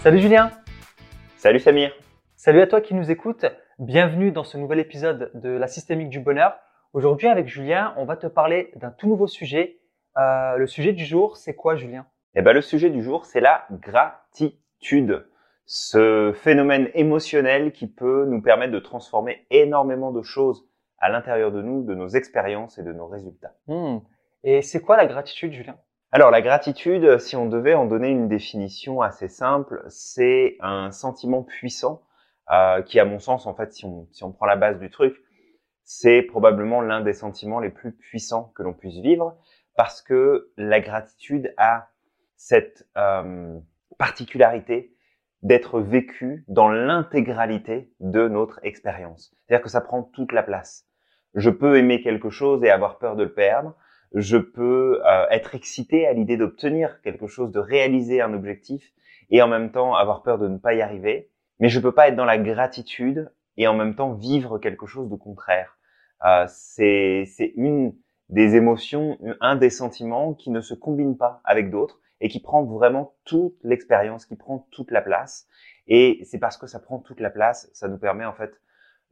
Salut Julien Salut Samir Salut à toi qui nous écoutes, bienvenue dans ce nouvel épisode de la systémique du bonheur. Aujourd'hui avec Julien, on va te parler d'un tout nouveau sujet. Euh, le sujet du jour, c'est quoi Julien? Eh ben, le sujet du jour, c'est la gratitude. Ce phénomène émotionnel qui peut nous permettre de transformer énormément de choses à l'intérieur de nous, de nos expériences et de nos résultats. Hmm. Et c'est quoi la gratitude Julien? Alors la gratitude, si on devait en donner une définition assez simple, c'est un sentiment puissant euh, qui, à mon sens, en fait, si on, si on prend la base du truc, c'est probablement l'un des sentiments les plus puissants que l'on puisse vivre parce que la gratitude a cette euh, particularité d'être vécue dans l'intégralité de notre expérience. C'est-à-dire que ça prend toute la place. Je peux aimer quelque chose et avoir peur de le perdre je peux euh, être excité à l'idée d'obtenir quelque chose, de réaliser un objectif et en même temps avoir peur de ne pas y arriver. Mais je peux pas être dans la gratitude et en même temps vivre quelque chose de contraire. Euh, c'est une des émotions, un des sentiments qui ne se combine pas avec d'autres et qui prend vraiment toute l'expérience, qui prend toute la place. Et c'est parce que ça prend toute la place, ça nous permet en fait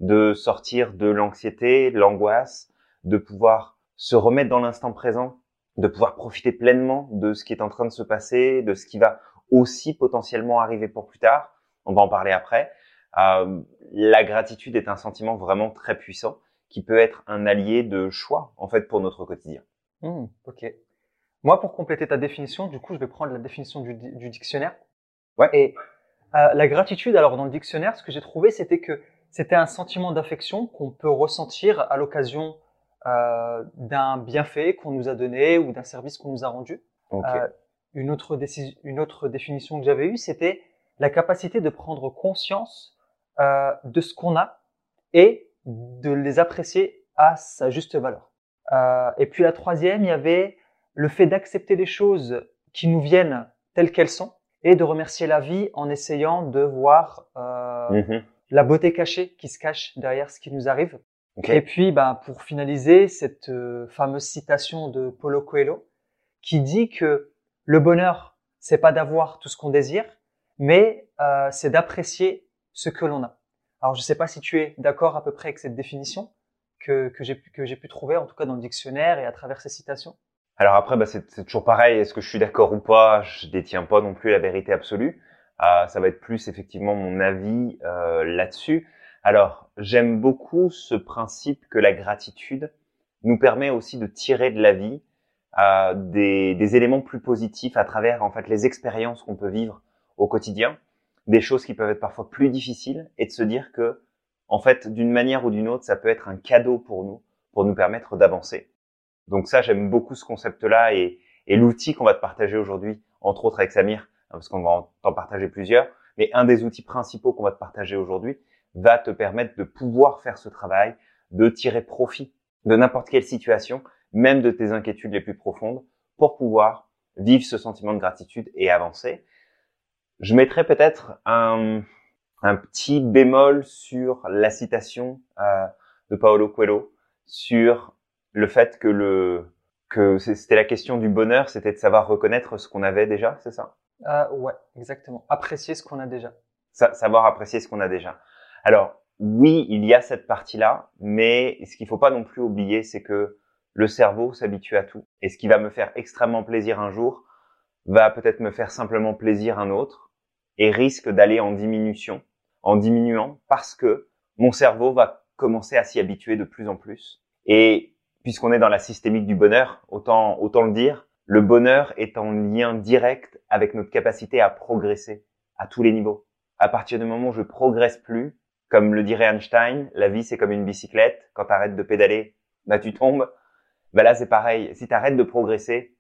de sortir de l'anxiété, l'angoisse, de pouvoir se remettre dans l'instant présent, de pouvoir profiter pleinement de ce qui est en train de se passer, de ce qui va aussi potentiellement arriver pour plus tard. On va en parler après. Euh, la gratitude est un sentiment vraiment très puissant qui peut être un allié de choix en fait pour notre quotidien. Hmm, ok. Moi, pour compléter ta définition, du coup, je vais prendre la définition du, du dictionnaire. Ouais. Et euh, la gratitude, alors dans le dictionnaire, ce que j'ai trouvé, c'était que c'était un sentiment d'affection qu'on peut ressentir à l'occasion euh, d'un bienfait qu'on nous a donné ou d'un service qu'on nous a rendu. Euh, une, autre une autre définition que j'avais eue, c'était la capacité de prendre conscience euh, de ce qu'on a et de les apprécier à sa juste valeur. Et puis la troisième, il y avait le fait d'accepter les choses qui nous viennent telles qu'elles sont et de remercier la vie en essayant de voir mm-hmm. la beauté cachée qui se cache derrière ce qui nous arrive et puis, bah, pour finaliser, cette euh, fameuse citation de Paulo Coelho qui dit que le bonheur, c'est pas d'avoir tout ce qu'on désire, mais euh, c'est d'apprécier ce que l'on a. Alors, je sais pas si tu es d'accord à peu près avec cette définition que, que j'ai pu, trouver, en tout cas dans le dictionnaire et à travers ces citations. Alors après, bah, c'est, toujours pareil. Est-ce que je suis d'accord ou pas? Je détiens pas non plus la vérité absolue. Euh, ça va être plus effectivement mon avis euh, là-dessus. Alors, j'aime beaucoup ce principe que la gratitude nous permet aussi de tirer de la vie euh, des, éléments plus positifs à travers en fait les expériences qu'on peut vivre au quotidien, des choses qui peuvent être parfois plus difficiles, et de se dire que en fait d'une manière ou d'une autre, ça peut être un cadeau pour nous, pour nous permettre d'avancer. Donc ça, j'aime beaucoup ce concept-là et, et l'outil qu'on va te partager aujourd'hui, entre autres avec Samir, hein, parce qu'on va t'en partager plusieurs, mais un des outils principaux qu'on va te partager aujourd'hui, va te permettre de pouvoir faire ce travail, de tirer profit de n'importe quelle situation, même de tes inquiétudes les plus profondes, pour pouvoir vivre ce sentiment de gratitude et avancer. Je mettrai peut-être un, un, petit bémol sur la citation euh, de Paolo Coelho sur le fait que le que c'était la question du bonheur, c'était de savoir reconnaître ce qu'on avait déjà, c'est ça? Euh, Ouais, exactement. Apprécier ce qu'on a déjà. savoir apprécier ce qu'on a déjà. Alors, oui, il y a cette partie-là, mais ce qu'il faut pas non plus oublier, c'est que le cerveau s'habitue à tout. Et ce qui va me faire extrêmement plaisir un jour va peut-être me faire simplement plaisir un autre et risque d'aller en diminution, en diminuant parce que mon cerveau va commencer à s'y habituer de plus en plus. Et puisqu'on est dans la systémique du bonheur, autant, autant le dire, le bonheur est en lien direct avec notre capacité à progresser à tous les niveaux. À partir du moment où je progresse plus, comme le dirait Einstein, la vie c'est comme une bicyclette. Quand tu arrêtes de pédaler, bah tu tombes. Bah là c'est pareil. Si tu arrêtes de progresser,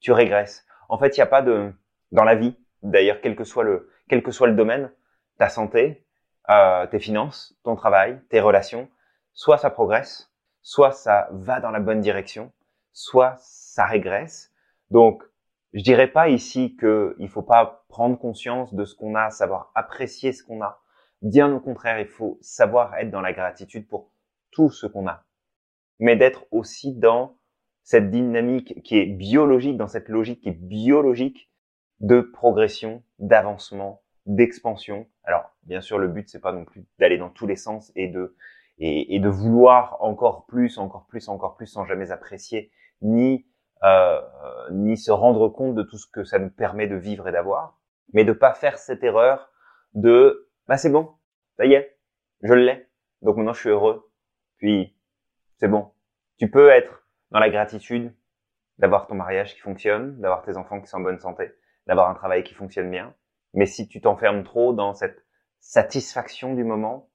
tu régresses. En fait, il n'y a pas de dans la vie. D'ailleurs, quel que soit le quel que soit le domaine, ta santé, euh, tes finances, ton travail, tes relations, soit ça progresse, soit ça va dans la bonne direction, soit ça régresse. Donc, je dirais pas ici que il faut pas prendre conscience de ce qu'on a, savoir apprécier ce qu'on a, Bien au contraire, il faut savoir être dans la gratitude pour tout ce qu'on a, mais d'être aussi dans cette dynamique qui est biologique, dans cette logique qui est biologique de progression, d'avancement, d'expansion. Alors, bien sûr, le but c'est pas non plus d'aller dans tous les sens et de et, de vouloir encore plus, encore plus, encore plus, sans jamais apprécier ni euh, ni se rendre compte de tout ce que ça nous permet de vivre et d'avoir, mais de pas faire cette erreur de bah c'est bon, ça y est, je l'ai, donc maintenant je suis heureux, puis c'est bon. Tu peux être dans la gratitude d'avoir ton mariage qui fonctionne, d'avoir tes enfants qui sont en bonne santé, d'avoir un travail qui fonctionne bien, mais si tu t'enfermes trop dans cette satisfaction du moment,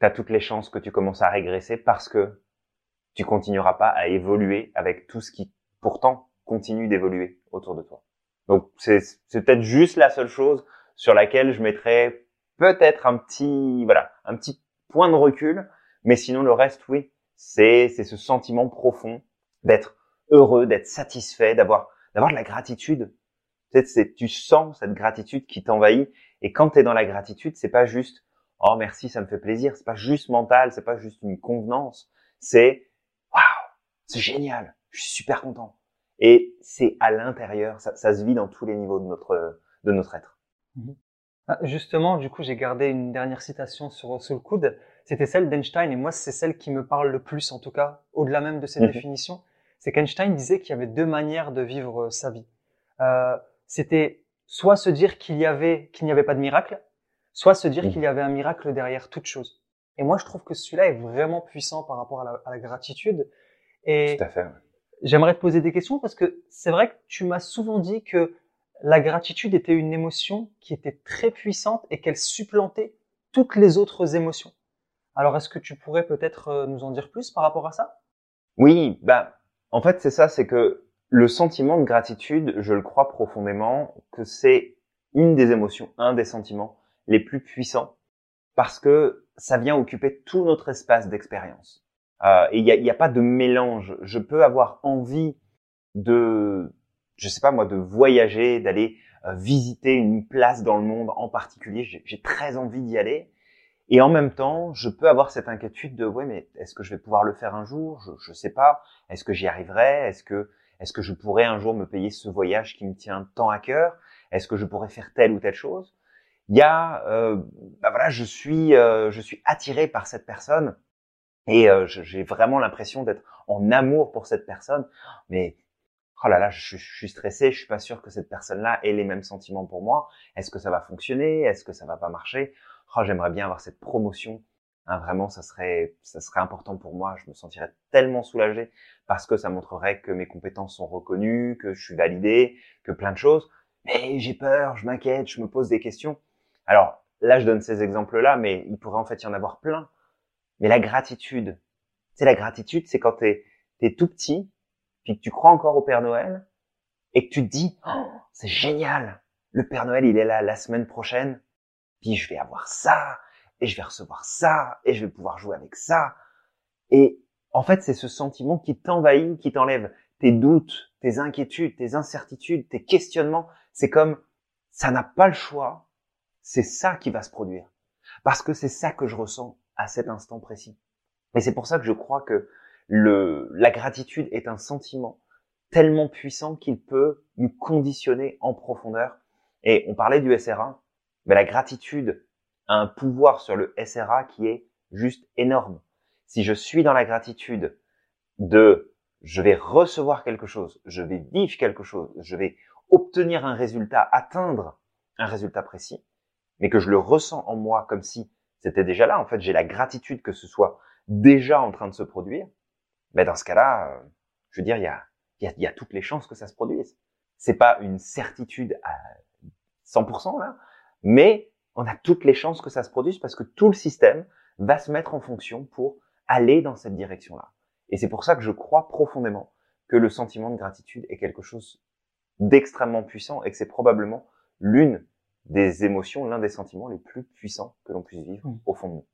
tu as toutes les chances que tu commences à régresser parce que tu continueras pas à évoluer avec tout ce qui pourtant continue d'évoluer autour de toi. Donc c'est peut-être juste la seule chose sur laquelle je mettrais peut-être un petit voilà un petit point de recul, mais sinon le reste oui c'est c'est ce sentiment profond d'être heureux, d'être satisfait, d'avoir d'avoir de la gratitude c'est, tu sens cette gratitude qui t'envahit. Et quand tu es dans la gratitude, c'est pas juste oh merci, ça me fait plaisir. C'est pas juste mental, c'est pas juste une convenance. C'est waouh, c'est génial. Je suis super content. Et c'est à l'intérieur, ça, ça, se vit dans tous les niveaux de notre de notre être. Mhm. Ah, justement, du coup, j'ai gardé une dernière citation sur, sur le coude. C'était celle d'Einstein, et moi, c'est celle qui me parle le plus, en tout cas, au-delà même de ces mhm. définitions. C'est qu'Einstein disait qu'il y avait deux manières de vivre euh, sa vie. Euh, c'était soit se dire qu'il y avait qu'il n'y avait pas de miracle, soit se dire mmh. qu'il y avait un miracle derrière toute chose. Et moi, je trouve que celui-là est vraiment puissant par rapport à la, gratitude. Et Tout à fait. j'aimerais te poser des questions parce que c'est vrai que tu m'as souvent dit que la gratitude était une émotion qui était très puissante et qu'elle supplantait toutes les autres émotions. Alors, est-ce que tu pourrais peut-être euh, nous en dire plus par rapport à ça? Oui, bah, en fait, c'est ça, c'est que le sentiment de gratitude, je le crois profondément que c'est une des émotions, un des sentiments les plus puissants parce que ça vient occuper tout notre espace d'expérience. Euh, et il n'y a, y a, pas de mélange. Je peux avoir envie de, je sais pas moi, de voyager, d'aller euh, visiter une place dans le monde en particulier. J'ai très envie d'y aller. Et en même temps, je peux avoir cette inquiétude de ouais, mais est-ce que je vais pouvoir le faire un jour? Je ne sais pas. Est-ce que j'y arriverai? Est-ce que est-ce que je pourrais un jour me payer ce voyage qui me tient tant à cœur? Est-ce que je pourrais faire telle ou telle chose? Il y a, euh, bah voilà, je suis, euh, je suis attiré par cette personne et euh, j'ai vraiment l'impression d'être en amour pour cette personne, mais oh là là, je, suis stressé, je suis pas sûr que cette personne-là ait les mêmes sentiments pour moi. Est-ce que ça va fonctionner? Est-ce que ça va pas marcher? Oh, j'aimerais bien avoir cette promotion Hein, vraiment, ça serait, ça serait important pour moi. Je me sentirais tellement soulagé parce que ça montrerait que mes compétences sont reconnues, que je suis validé, que plein de choses. Mais j'ai peur, je m'inquiète, je me pose des questions. Alors là, je donne ces exemples-là, mais il pourrait en fait y en avoir plein. Mais la gratitude, c'est la gratitude, c'est quand t'es es tout petit, puis que tu crois encore au Père Noël, et que tu te dis, oh, c'est génial, le Père Noël, il est là la semaine prochaine, puis je vais avoir ça, et je vais recevoir ça, et je vais pouvoir jouer avec ça. Et en fait, c'est ce sentiment qui t'envahit, qui t'enlève tes doutes, tes inquiétudes, tes incertitudes, tes questionnements. C'est comme, ça n'a pas le choix. C'est ça qui va se produire. Parce que c'est ça que je ressens à cet instant précis. Et c'est pour ça que je crois que le, la gratitude est un sentiment tellement puissant qu'il peut nous conditionner en profondeur. Et on parlait du SRA, mais la gratitude un pouvoir sur le SRA qui est juste énorme. Si je suis dans la gratitude de je vais recevoir quelque chose, je vais vivre quelque chose, je vais obtenir un résultat, atteindre un résultat précis, mais que je le ressens en moi comme si c'était déjà là, en fait, j'ai la gratitude que ce soit déjà en train de se produire, ben dans ce cas-là, euh, je veux dire, il y a, y, a, y a toutes les chances que ça se produise. C'est pas une certitude à 100% là, mais on a toutes les chances que ça se produise parce que tout le système va se mettre en fonction pour aller dans cette direction-là. Et c'est pour ça que je crois profondément que le sentiment de gratitude est quelque chose d'extrêmement puissant et que c'est probablement l'une des émotions, l'un des sentiments les plus puissants que l'on puisse vivre mmh. au fond de nous.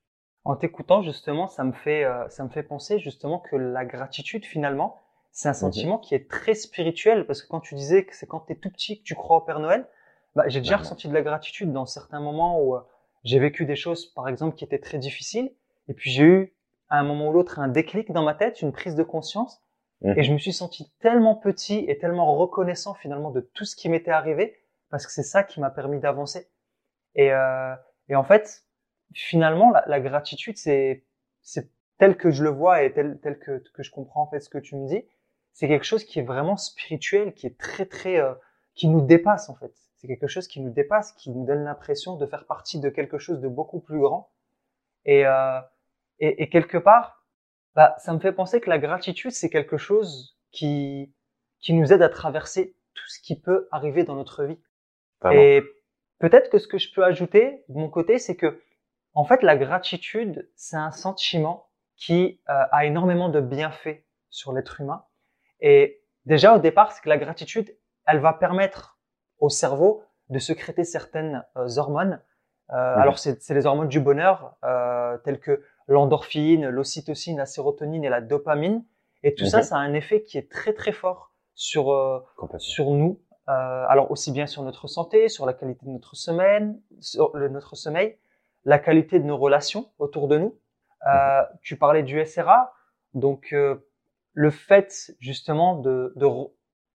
En t'écoutant justement, ça me fait euh, ça me fait penser justement que la gratitude finalement, c'est un mmh sentiment qui est très spirituel parce que quand tu disais que c'est quand tu es tout petit que tu crois au Père Noël, bah, j'ai déjà ressenti de la gratitude dans certains moments où euh, j'ai vécu des choses, par exemple, qui étaient très difficiles. Et puis j'ai eu, à un moment ou l'autre, un déclic dans ma tête, une prise de conscience. Et je me suis senti tellement petit et tellement reconnaissant finalement de tout ce qui m'était arrivé, parce que c'est ça qui m'a permis d'avancer. Et, euh, et en fait, finalement, la, la gratitude, c'est c'est tel que je le vois et tel tel que que je comprends en fait ce que tu me dis, c'est quelque chose qui est vraiment spirituel, qui est très très euh, qui nous dépasse en fait. C'est quelque chose qui nous dépasse, qui nous donne l'impression de faire partie de quelque chose de beaucoup plus grand. Et euh, et, et quelque part, bah, ça me fait penser que la gratitude, c'est quelque chose qui, qui nous aide à traverser tout ce qui peut arriver dans notre vie. Et peut-être que ce que je peux ajouter de mon côté, c'est que, en fait, la gratitude, c'est un sentiment qui euh, a énormément de bienfaits sur l'être humain. Et déjà, au départ, c'est que la gratitude, elle va permettre au cerveau de sécréter certaines euh, hormones. Euh, Alors, c'est les hormones du bonheur, telles que l'endorphine, l'ocytocine, la sérotonine et la dopamine. Et tout ça, ça a un effet qui est très très fort sur sur nous. Alors aussi bien sur notre santé, sur la qualité de notre semaine, sur le, notre sommeil, la qualité de nos relations autour de nous. Euh, tu parlais du SRA, donc euh, le fait justement de, de,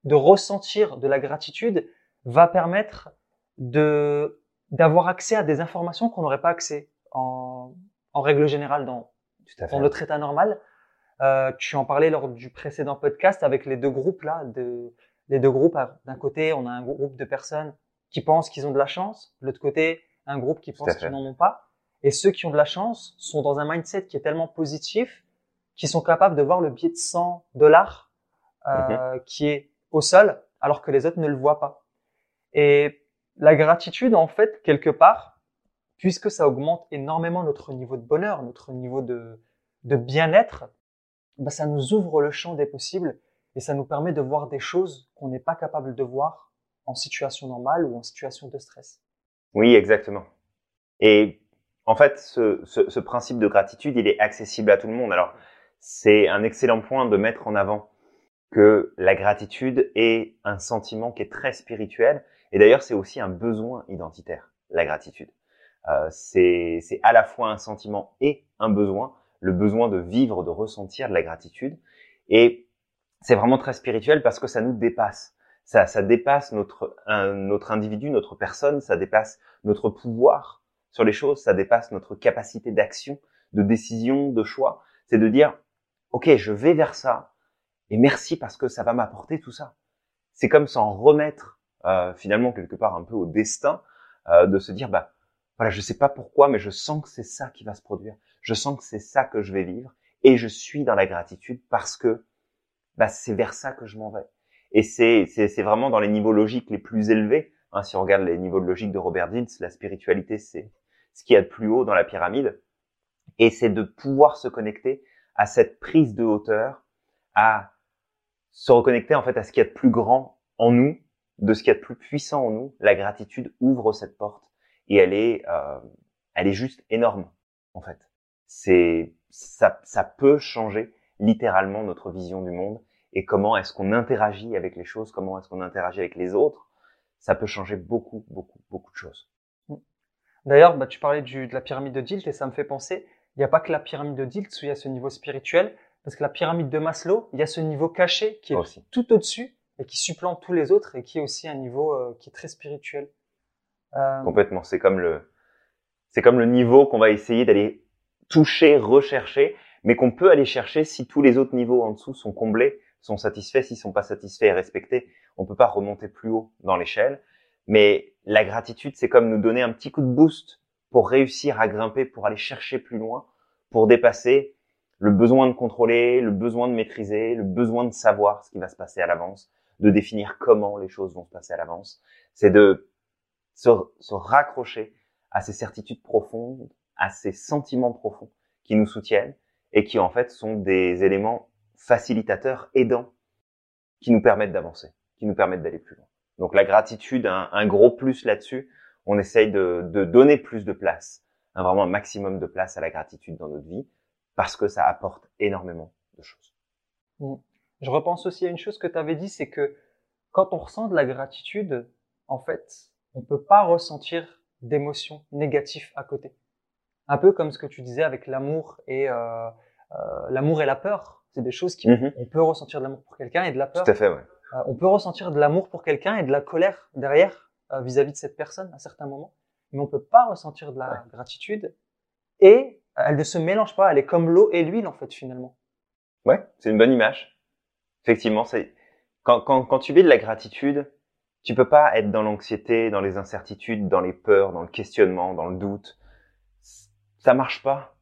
de ressentir de la gratitude va permettre de d'avoir accès à des informations qu'on n'aurait pas accès en, en règle générale dans, dans notre état normal. Euh, tu en parlais lors du précédent podcast avec les deux groupes là, de, les deux groupes. D'un côté, on a un groupe de personnes qui pensent qu'ils ont de la chance, de l'autre côté, un groupe qui pense qu'ils n'en ont pas. Et ceux qui ont de la chance sont dans un mindset qui est tellement positif qu'ils sont capables de voir le billet de 100 dollars euh, mhm. qui est au sol, alors que les autres ne le voient pas. Et la gratitude, en fait, quelque part, puisque ça augmente énormément notre niveau de bonheur, notre niveau de, de bien-être, bah, ça nous ouvre le champ des possibles et ça nous permet de voir des choses qu'on n'est pas capable de voir en situation normale ou en situation de stress. Oui, exactement. Et en fait, ce, ce, ce principe de gratitude, il est accessible à tout le monde. Alors, c'est un excellent point de mettre en avant que la gratitude est un sentiment qui est très spirituel. Et d'ailleurs, c'est aussi un besoin identitaire, la gratitude. Euh, c'est à la fois un sentiment et un besoin, le besoin de vivre, de ressentir de la gratitude. Et c'est vraiment très spirituel parce que ça nous dépasse. Ça, ça dépasse notre, notre individu, notre personne, ça dépasse notre pouvoir sur les choses, ça dépasse notre capacité d'action, de décision, de choix. C'est de dire, OK, je vais vers ça et merci parce que ça va m'apporter tout ça. C'est comme s'en remettre euh, finalement quelque part un peu au destin, euh, de se dire, bah, voilà, je sais pas pourquoi, mais je sens que c'est ça qui va se produire. Je sens que c'est ça que je vais vivre et je suis dans la gratitude parce que bah, c'est vers ça que je m'en vais. Et c'est, vraiment dans les niveaux logiques les plus élevés. Hein, si on regarde les niveaux de logique de Robert Dills, la spiritualité, c'est ce qui est a de plus haut dans la pyramide. Et c'est de pouvoir se connecter à cette prise de hauteur, à se reconnecter en fait à ce qui est a de plus grand en nous, de ce qui est a de plus puissant en nous. La gratitude ouvre cette porte et elle est, euh, elle est juste énorme en fait. C'est ça, ça peut changer littéralement notre vision du monde et comment est-ce qu'on interagit avec les choses, comment est-ce qu'on interagit avec les autres. Ça peut changer beaucoup, beaucoup, beaucoup de choses. D'ailleurs, bah, tu parlais du, de la pyramide de Dilt et ça me fait penser, il n'y a pas que la pyramide de Dilt où il y a ce niveau spirituel, parce que la pyramide de Maslow, il y a ce niveau caché qui est aussi. tout au-dessus et qui supplante tous les autres et qui est aussi un niveau euh, qui est très spirituel. Euh... Complètement. C'est comme le, c'est comme le niveau qu'on va essayer d'aller toucher, rechercher, mais qu'on peut aller chercher si tous les autres niveaux en dessous sont comblés, sont satisfaits. S'ils sont pas satisfaits et respectés, on peut pas remonter plus haut dans l'échelle. Mais la gratitude, c'est comme nous donner un petit coup de boost pour réussir à grimper, pour aller chercher plus loin, pour dépasser le besoin de contrôler, le besoin de maîtriser, le besoin de savoir ce qui va se passer à l'avance, de définir comment les choses vont se passer à l'avance. C'est de se, se raccrocher à ces certitudes profondes, à ces sentiments profonds qui nous soutiennent et qui en fait sont des éléments facilitateurs, aidants, qui nous permettent d'avancer, qui nous permettent d'aller plus loin. Donc la gratitude, un, gros plus là-dessus, on essaye de, de, donner plus de place, vraiment un maximum de place à la gratitude dans notre vie, parce que ça apporte énormément de choses. Mm. Je repense aussi à une chose que tu avais dit, c'est que quand on ressent de la gratitude, en fait, on peut pas ressentir d'émotions négatives à côté. Un peu comme ce que tu disais avec l'amour et euh, euh, l'amour et la peur. C'est des choses qui mm-hmm. on peut ressentir de l'amour pour quelqu'un et de la peur. Tout à fait, ouais. Euh, on peut ressentir de l'amour pour quelqu'un et de la colère derrière euh, vis-à-vis de cette personne à certains moments. mais on peut pas ressentir de la gratitude et elle ne se mélange pas. Elle est comme l'eau et l'huile en fait finalement. Ouais, c'est une bonne image. Effectivement, c'est quand, quand, quand tu vis de la gratitude, tu peux pas être dans l'anxiété, dans les incertitudes, dans les peurs, dans le questionnement, dans le doute. Ça marche pas.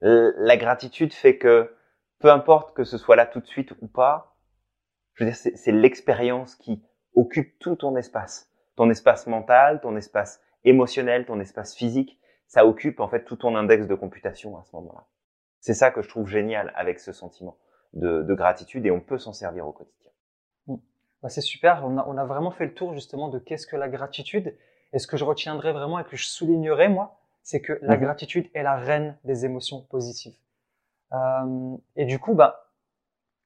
La gratitude fait que peu importe que ce soit là tout de suite ou pas, je veux dire, c'est l'expérience qui occupe tout ton espace. Ton espace mental, ton espace émotionnel, ton espace physique, ça occupe en fait tout ton index de computation à ce moment-là. C'est ça que je trouve génial avec ce sentiment de, de gratitude et on peut s'en servir au quotidien. Mmh. Bah, c'est super, on a, on a, vraiment fait le tour justement de qu'est-ce que la gratitude. Et ce que je retiendrai vraiment et que je soulignerai moi, c'est que la mmh gratitude est la reine des émotions positives. Euh, et du coup, bah,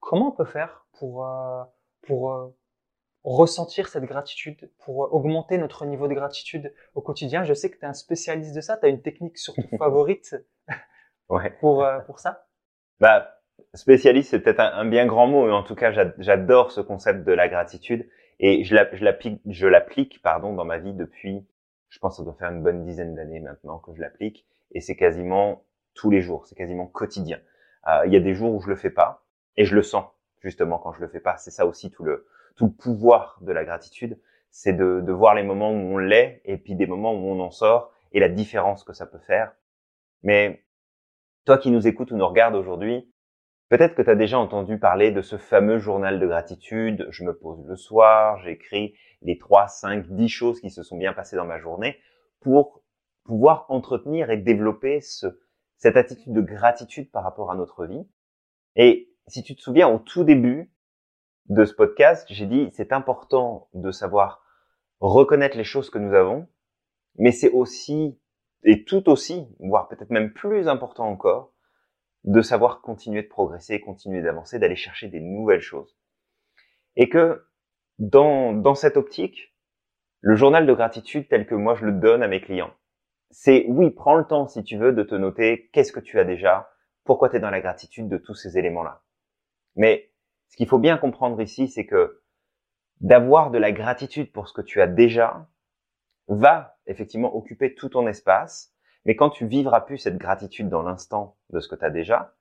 comment on peut faire pour, euh, pour euh, ressentir cette gratitude, pour augmenter notre niveau de gratitude au quotidien? Je sais que tu es un spécialiste de ça, tu as une technique surtout favorite ouais. pour, pour ça? Bah, Spécialiste, c'est peut-être un, bien grand mot, mais en tout cas, j'adore ce concept de la gratitude et je l'applique, je l'applique, pardon, dans ma vie depuis, je pense, que ça doit faire une bonne dizaine d'années maintenant que je l'applique, et c'est quasiment tous les jours, c'est quasiment quotidien. Euh, il y a des jours où je le fais pas et je le sens justement quand je le fais pas. C'est ça aussi tout le tout le pouvoir de la gratitude, c'est de, de voir les moments où on l'est et puis des moments où on en sort et la différence que ça peut faire. Mais toi qui nous écoutes ou nous regardes aujourd'hui, peut-être que tu as déjà entendu parler de ce fameux journal de gratitude. Je me pose le soir, j'écris les 3, 5, 10 choses qui se sont bien passées dans ma journée pour pouvoir entretenir et développer ce, cette attitude de gratitude par rapport à notre vie. Et si tu te souviens, au tout début de ce podcast, j'ai dit c'est important de savoir reconnaître les choses que nous avons, mais c'est aussi, et tout aussi, voire peut-être même plus important encore, de savoir continuer de progresser, continuer d'avancer, d'aller chercher des nouvelles choses. Et que dans, dans cette optique, le journal de gratitude tel que moi je le donne à mes clients, c'est oui, prends le temps si tu veux de te noter qu'est-ce que tu as déjà, pourquoi tu es dans la gratitude de tous ces éléments-là. Mais ce qu'il faut bien comprendre ici, c'est que d'avoir de la gratitude pour ce que tu as déjà va effectivement occuper tout ton espace, mais quand tu vivras plus cette gratitude dans l'instant de ce que tu as déjà,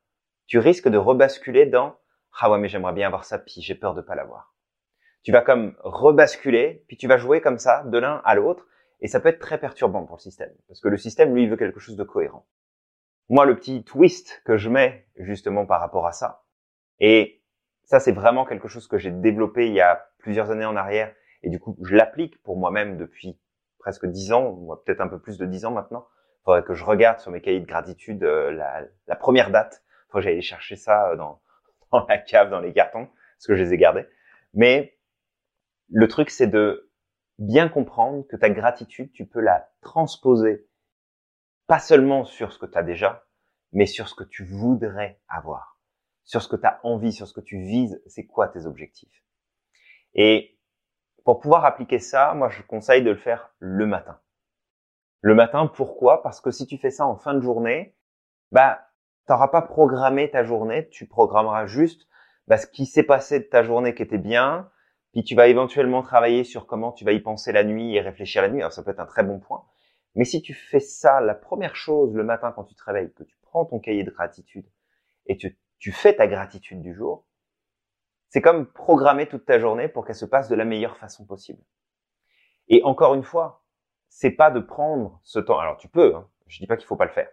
tu risques de rebasculer dans ah ouais mais j'aimerais bien avoir ça puis j'ai peur de pas l'avoir. Tu vas comme rebasculer puis tu vas jouer comme ça de l'un à l'autre et ça peut être très perturbant pour le système, parce que le système, lui, veut quelque chose de cohérent. Moi, le petit twist que je mets justement par rapport à ça, et ça, c'est vraiment quelque chose que j'ai développé il y a plusieurs années en arrière, et du coup, je l'applique pour moi-même depuis presque dix ans, peut-être un peu plus de dix ans maintenant. Faudrait que je regarde sur mes cahiers de gratitude euh, la, première date. Faudrait que j'aille chercher ça euh, dans, dans la cave, dans les cartons, parce que je les ai gardés. Mais le truc, c'est de bien comprendre que ta gratitude, tu peux la transposer pas seulement sur ce que tu as déjà, mais sur ce que tu voudrais avoir, sur ce que tu as envie, sur ce que tu vises, c'est quoi tes objectifs. Et pour pouvoir appliquer ça, moi je conseille de le faire le matin. Le matin, pourquoi? Parce que si tu fais ça en fin de journée, bah t'auras pas programmé ta journée, tu programmeras juste bah, ce qui s'est passé de ta journée qui était bien, puis tu vas éventuellement travailler sur comment tu vas y penser la nuit et réfléchir la nuit. Alors ça peut être un très bon point. Mais si tu fais ça la première chose le matin quand tu te réveilles, que tu prends ton cahier de gratitude et tu, tu fais ta gratitude du jour, c'est comme programmer toute ta journée pour qu'elle se passe de la meilleure façon possible. Et encore une fois, c'est pas de prendre ce temps. Alors tu peux, hein, je dis pas qu'il faut pas le faire.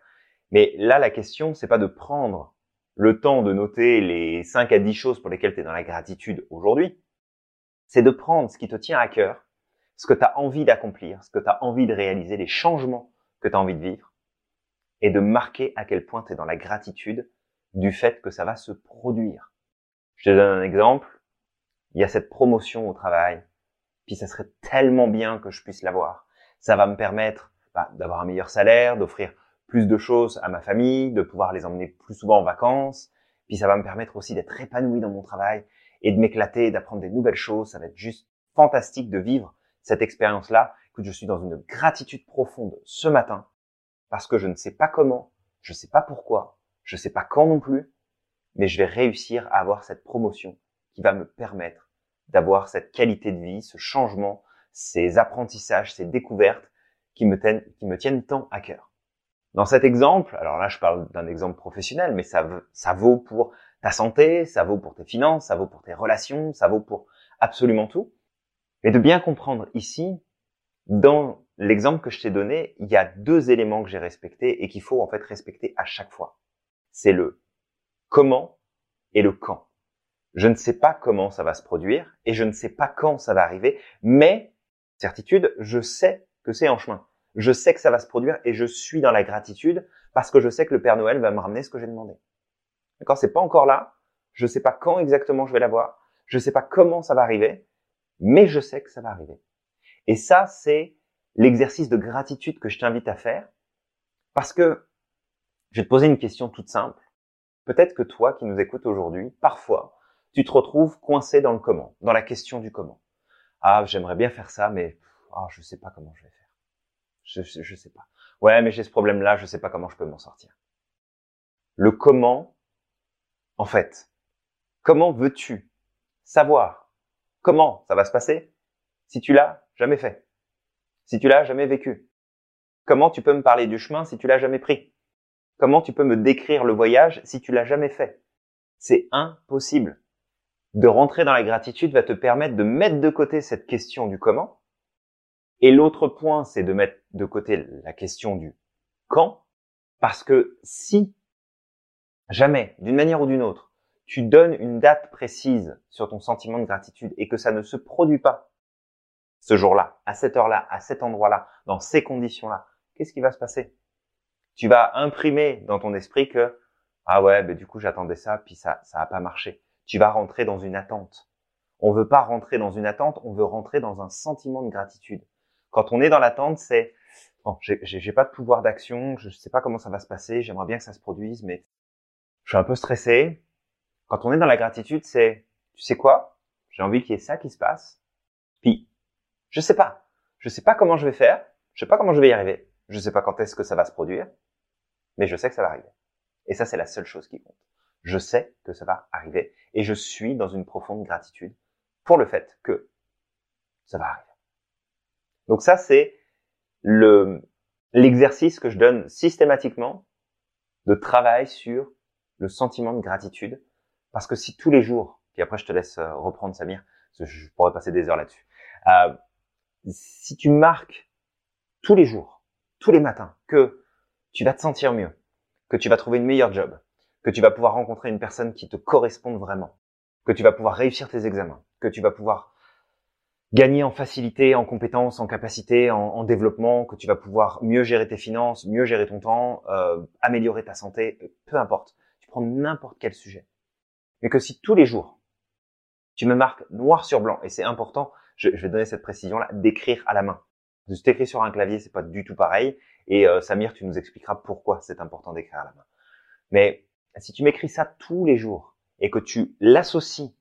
Mais là, la question, c'est pas de prendre le temps de noter les 5 à 10 choses pour lesquelles tu es dans la gratitude aujourd'hui c'est de prendre ce qui te tient à cœur, ce que tu as envie d'accomplir, ce que tu as envie de réaliser, les changements que tu as envie de vivre, et de marquer à quel point tu es dans la gratitude du fait que ça va se produire. Je te donne un exemple. Il y a cette promotion au travail, puis ça serait tellement bien que je puisse l'avoir. Ça va me permettre bah, d'avoir un meilleur salaire, d'offrir plus de choses à ma famille, de pouvoir les emmener plus souvent en vacances, puis ça va me permettre aussi d'être épanoui dans mon travail et de m'éclater, d'apprendre des nouvelles choses. Ça va être juste fantastique de vivre cette expérience-là. que je suis dans une gratitude profonde ce matin parce que je ne sais pas comment, je ne sais pas pourquoi, je ne sais pas quand non plus, mais je vais réussir à avoir cette promotion qui va me permettre d'avoir cette qualité de vie, ce changement, ces apprentissages, ces découvertes qui me, tiennent, tant à cœur. Dans cet exemple, alors là je parle d'un exemple professionnel, mais ça vaut pour ta santé, ça vaut pour tes finances, ça vaut pour tes relations, ça vaut pour absolument tout. Et de bien comprendre ici, dans l'exemple que je t'ai donné, il y a deux éléments que j'ai respectés et qu'il faut en fait respecter à chaque fois. C'est le comment et le quand. Je ne sais pas comment ça va se produire et je ne sais pas quand ça va arriver, mais certitude, je sais que c'est en chemin. Je sais que ça va se produire et je suis dans la gratitude parce que je sais que le Père Noël va me ramener ce que j'ai demandé. D'accord? C'est pas encore là. Je sais pas quand exactement je vais l'avoir. Je sais pas comment ça va arriver, mais je sais que ça va arriver. Et ça, c'est l'exercice de gratitude que je t'invite à faire parce que je vais te poser une question toute simple. Peut-être que toi qui nous écoutes aujourd'hui, parfois, tu te retrouves coincé dans le comment, dans la question du comment. Ah, j'aimerais bien faire ça, mais ah, je sais pas comment je vais faire. Je, je, sais pas. Ouais, mais j'ai ce problème-là, je sais pas comment je peux m'en sortir. Le comment, en fait, comment veux-tu savoir comment ça va se passer si tu l'as jamais fait, si tu l'as jamais vécu? Comment tu peux me parler du chemin si tu l'as jamais pris? Comment tu peux me décrire le voyage si tu l'as jamais fait? C'est impossible. De rentrer dans la gratitude va te permettre de mettre de côté cette question du comment. Et l'autre point, c'est de mettre de côté la question du quand, parce que si jamais, d'une manière ou d'une autre, tu donnes une date précise sur ton sentiment de gratitude et que ça ne se produit pas ce jour-là, à cette heure-là, à cet endroit-là, dans ces conditions-là, qu'est-ce qui va se passer? Tu vas imprimer dans ton esprit que ah ouais, ben du coup j'attendais ça, puis ça ça a pas marché. Tu vas rentrer dans une attente. On veut pas rentrer dans une attente, on veut rentrer dans un sentiment de gratitude. Quand on est dans l'attente, c'est bon, j'ai pas de pouvoir d'action, je sais pas comment ça va se passer, j'aimerais bien que ça se produise, mais je suis un peu stressé. Quand on est dans la gratitude, c'est tu sais quoi? J'ai envie qu'il y ait ça qui se passe. Puis je sais pas, je sais pas comment je vais faire, je sais pas comment je vais y arriver, je sais pas quand est-ce que ça va se produire, mais je sais que ça va arriver. Et ça, c'est la seule chose qui compte. Je sais que ça va arriver et je suis dans une profonde gratitude pour le fait que ça va arriver. Donc ça, c'est le, l'exercice que je donne systématiquement de travail sur le sentiment de gratitude. Parce que si tous les jours, puis après je te laisse euh, reprendre Samir, je pourrais passer des heures là-dessus. Euh, si tu marques tous les jours, tous les matins, que tu vas te sentir mieux, que tu vas trouver une meilleure job, que tu vas pouvoir rencontrer une personne qui te corresponde vraiment, que tu vas pouvoir réussir tes examens, que tu vas pouvoir gagner en facilité, en compétences, en capacité, en, développement, que tu vas pouvoir mieux gérer tes finances, mieux gérer ton temps, euh, améliorer ta santé, peu importe. Tu prends n'importe quel sujet. Mais que si tous les jours, tu me marques noir sur blanc, et c'est important, je, vais donner cette précision-là, d'écrire à la main. De t'écrire sur un clavier, c'est pas du tout pareil. Et euh, Samir, tu nous expliqueras pourquoi c'est important d'écrire à la main. Mais si tu m'écris ça tous les jours et que tu l'associes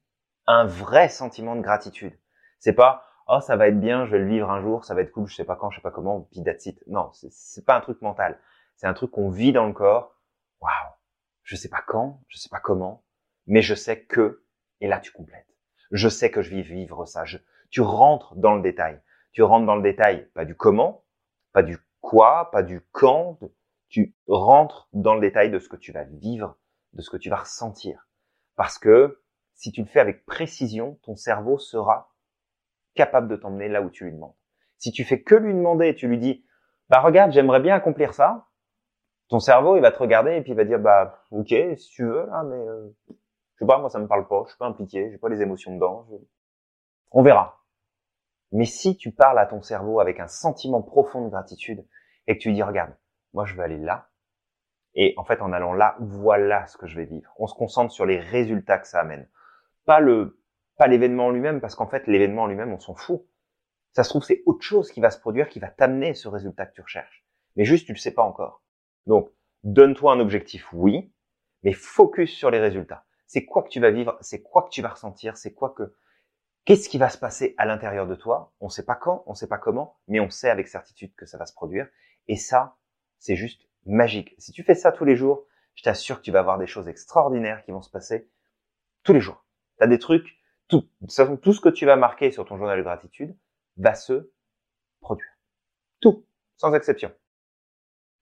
à un vrai sentiment de gratitude, c'est pas oh ça va être bien, je vais le vivre un jour, ça va être cool, je sais pas quand, je sais pas comment, puis that's it. Non, c'est pas un truc mental. C'est un truc qu'on vit dans le corps. Waouh, je sais pas quand, je sais pas comment, mais je sais que et là tu complètes. Je sais que je vais vivre ça. tu rentres dans le détail. Tu rentres dans le détail, pas du comment, pas du quoi, pas du quand. Tu rentres dans le détail de ce que tu vas vivre, de ce que tu vas ressentir. Parce que si tu le fais avec précision, ton cerveau sera capable de t'emmener là où tu lui demandes. Si tu fais que lui demander tu lui dis, bah regarde, j'aimerais bien accomplir ça, ton cerveau il va te regarder et puis il va dire, bah ok, si tu veux là, mais euh, je sais pas, moi ça me parle pas, je suis pas impliqué, j'ai pas les émotions dedans. On verra. Mais si tu parles à ton cerveau avec un sentiment profond de gratitude et que tu dis, regarde, moi je veux aller là, et en fait en allant là, voilà ce que je vais vivre. On se concentre sur les résultats que ça amène, pas le pas l'événement lui-même, parce qu'en fait, l'événement lui-même, on s'en fout. Ça se trouve, c'est autre chose qui va se produire, qui va t'amener ce résultat que tu recherches. Mais juste, tu le sais pas encore. Donc, donne-toi un objectif, oui, mais focus sur les résultats. C'est quoi que tu vas vivre, c'est quoi que tu vas ressentir, c'est quoi que, qu'est-ce qui va se passer à l'intérieur de toi? On sait pas quand, on sait pas comment, mais on sait avec certitude que ça va se produire. Et ça, c'est juste magique. Si tu fais ça tous les jours, je t'assure que tu vas avoir des choses extraordinaires qui vont se passer tous les jours. Tu as des trucs tout, de toute tout ce que tu vas marquer sur ton journal de gratitude va se produire. Tout. sans exception.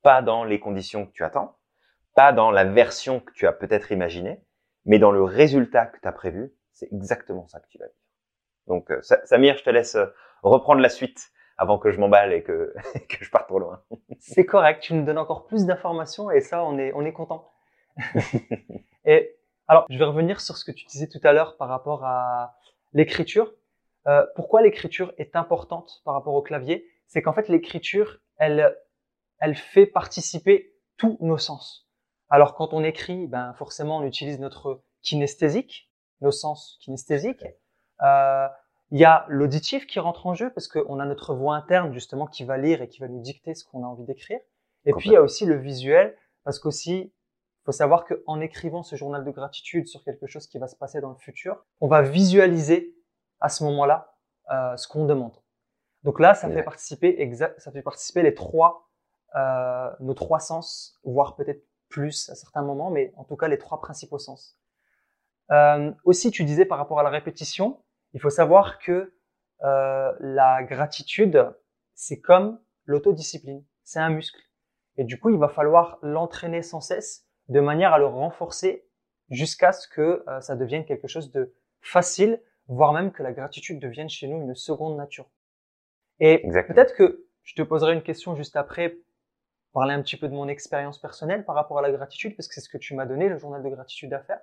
Pas dans les conditions que tu attends, pas dans la version que tu as peut-être imaginée, mais dans le résultat que tu as prévu, c'est exactement ça que tu vas vivre. Donc, euh, Samir, je te laisse euh, reprendre la suite avant que je m'emballe et que, que je parte trop loin. C'est correct, tu nous donnes encore plus d'informations et ça, on est, on est content. et alors, je vais revenir sur ce que tu disais tout à l'heure par rapport à l'écriture. Euh, pourquoi l'écriture est importante par rapport au clavier? C'est qu'en fait, l'écriture, elle, elle fait participer tous nos sens. Alors, quand on écrit, ben forcément, on utilise notre kinesthésique, nos sens kinesthésiques. Euh, il y a l'auditif qui rentre en jeu parce qu'on a notre voix interne justement qui va lire et qui va nous dicter ce qu'on a envie d'écrire. Et puis il y a aussi le visuel parce qu'aussi faut savoir qu'en écrivant ce journal de gratitude sur quelque chose qui va se passer dans le futur, on va visualiser à ce moment-là euh, ce qu'on demande. Donc là, ça fait participer exact, ça fait participer les trois, euh, nos trois sens, voire peut-être plus à certains moments, mais en tout cas les trois principaux sens. Euh, aussi, tu disais par rapport à la répétition, il faut savoir que euh, la gratitude, c'est comme l'autodiscipline, c'est un muscle. Et du coup, il va falloir l'entraîner sans cesse de manière à le renforcer jusqu'à ce que euh, ça devienne quelque chose de facile, voire même que la gratitude devienne chez nous une seconde nature. Et peut-être que je te poserai une question juste après, parler un petit peu de mon expérience personnelle par rapport à la gratitude, parce que c'est ce que tu m'as donné, le journal de gratitude à faire.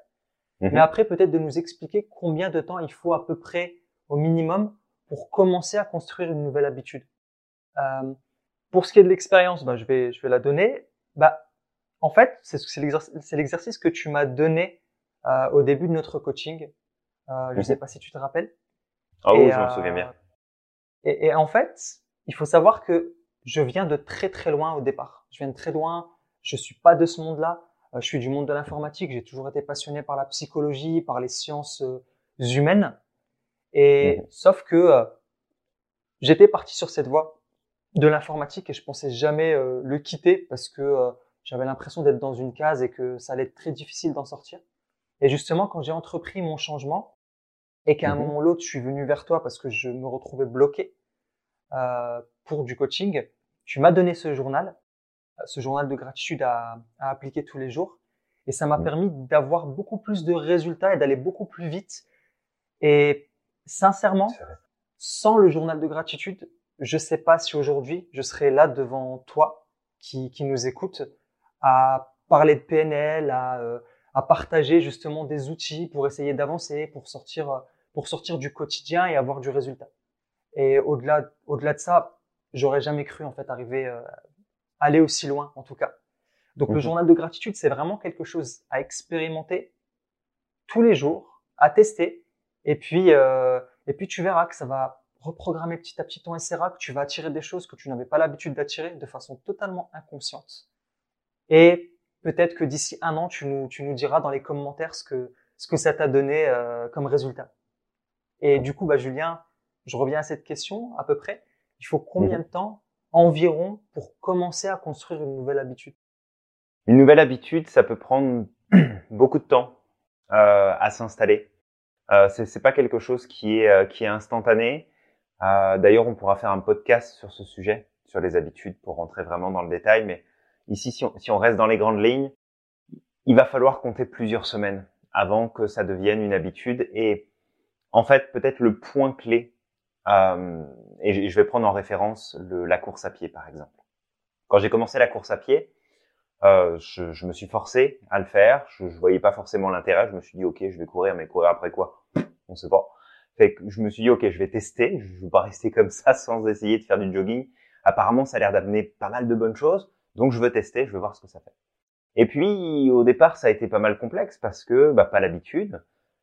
Mhm. Mais après, peut-être de nous expliquer combien de temps il faut à peu près, au minimum, pour commencer à construire une nouvelle habitude. Euh, pour ce qui est de l'expérience, bah, je vais, je vais la donner. Bah, en fait, c'est l'exercice que tu m'as donné euh, au début de notre coaching. Euh, je ne mhm. sais pas si tu te rappelles. Ah oui, je m'en souviens bien. Et, et, en fait, il faut savoir que je viens de très très loin au départ. Je viens de très loin. Je suis pas de ce monde-là. Euh, je suis du monde de l'informatique, j'ai toujours été passionné par la psychologie, par les sciences euh, humaines. Et mhm. sauf que euh, j'étais parti sur cette voie de l'informatique et je pensais jamais le quitter parce que j'avais l'impression d'être dans une case et que ça allait être très difficile d'en sortir. Et justement, quand j'ai entrepris mon changement et qu'à un mhm. moment ou l'autre, je suis venu vers toi parce que je me retrouvais bloqué pour du coaching, tu m'as donné ce journal ce journal de gratitude à, appliquer tous les jours. Et ça m'a mm. permis d'avoir beaucoup plus de résultats et d'aller beaucoup plus vite. Et sincèrement, sans le journal de gratitude, je sais pas si aujourd'hui je serais là devant toi qui, qui nous écoute à parler de PNL, à, euh, à partager justement des outils pour essayer d'avancer, pour sortir, pour sortir du quotidien et avoir du résultat. Et au-delà, au-delà de ça, j'aurais jamais cru en fait arriver euh, aller aussi loin, en tout cas. Donc le mhm. journal de gratitude, c'est vraiment quelque chose à expérimenter tous les jours, à tester, et puis euh, et puis tu verras que ça va reprogrammer petit à petit ton SRA, que tu vas attirer des choses que tu n'avais pas l'habitude d'attirer de façon totalement inconsciente. Et peut-être que d'ici un an, tu nous tu nous diras dans les commentaires ce que ce que ça t'a donné euh, comme résultat. Et du coup, bah Julien, je reviens à cette question à peu près. Il faut combien mhm. de temps environ pour commencer à construire une nouvelle habitude? Une nouvelle habitude, ça peut prendre beaucoup de temps euh, à s'installer. Euh, c'est pas quelque chose qui est euh, qui est instantané. Euh, D'ailleurs, on pourra faire un podcast sur ce sujet, sur les habitudes, pour rentrer vraiment dans le détail. Mais ici, si on, si on reste dans les grandes lignes, il va falloir compter plusieurs semaines avant que ça devienne une habitude. Et en fait, peut-être le point clé euh, et je vais prendre en référence le, la course à pied, par exemple. Quand j'ai commencé la course à pied, euh, je, je, me suis forcé à le faire. Je, je voyais pas forcément l'intérêt. Je me suis dit, ok, je vais courir, mais courir après quoi? On sait pas. Fait que je me suis dit, ok, je vais tester. Je veux pas rester comme ça sans essayer de faire du jogging. Apparemment, ça a l'air d'amener pas mal de bonnes choses. Donc, je veux tester. Je veux voir ce que ça fait. Et puis, au départ, ça a été pas mal complexe parce que, bah, pas l'habitude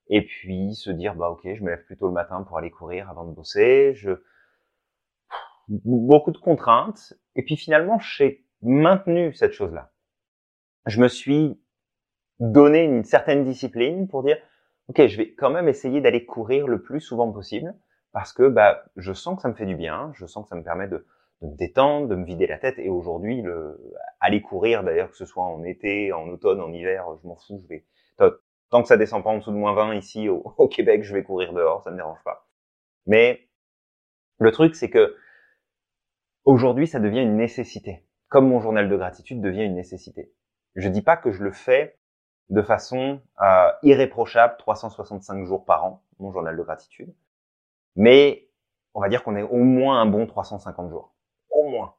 et puis se dire bah ok je me lève plutôt le matin pour aller courir avant de bosser je beaucoup de contraintes. Et puis finalement j'ai maintenu cette chose là je me suis donné une certaine discipline pour dire ok je vais quand même essayer d'aller courir le plus souvent possible parce que bah je sens que ça me fait du bien je sens que ça me permet de, me détendre de me vider la tête. Et aujourd'hui le aller courir d'ailleurs que ce soit en été en automne en hiver je m'en fous je vais Tant que ça descend pas en dessous de moins 20 ici au, Québec, je vais courir dehors, ça me dérange pas. Mais le truc, c'est que aujourd'hui, ça devient une nécessité. Comme mon journal de gratitude devient une nécessité. Je dis pas que je le fais de façon euh, irréprochable 365 jours par an, mon journal de gratitude. Mais on va dire qu'on est au moins un bon 350 jours. Au moins.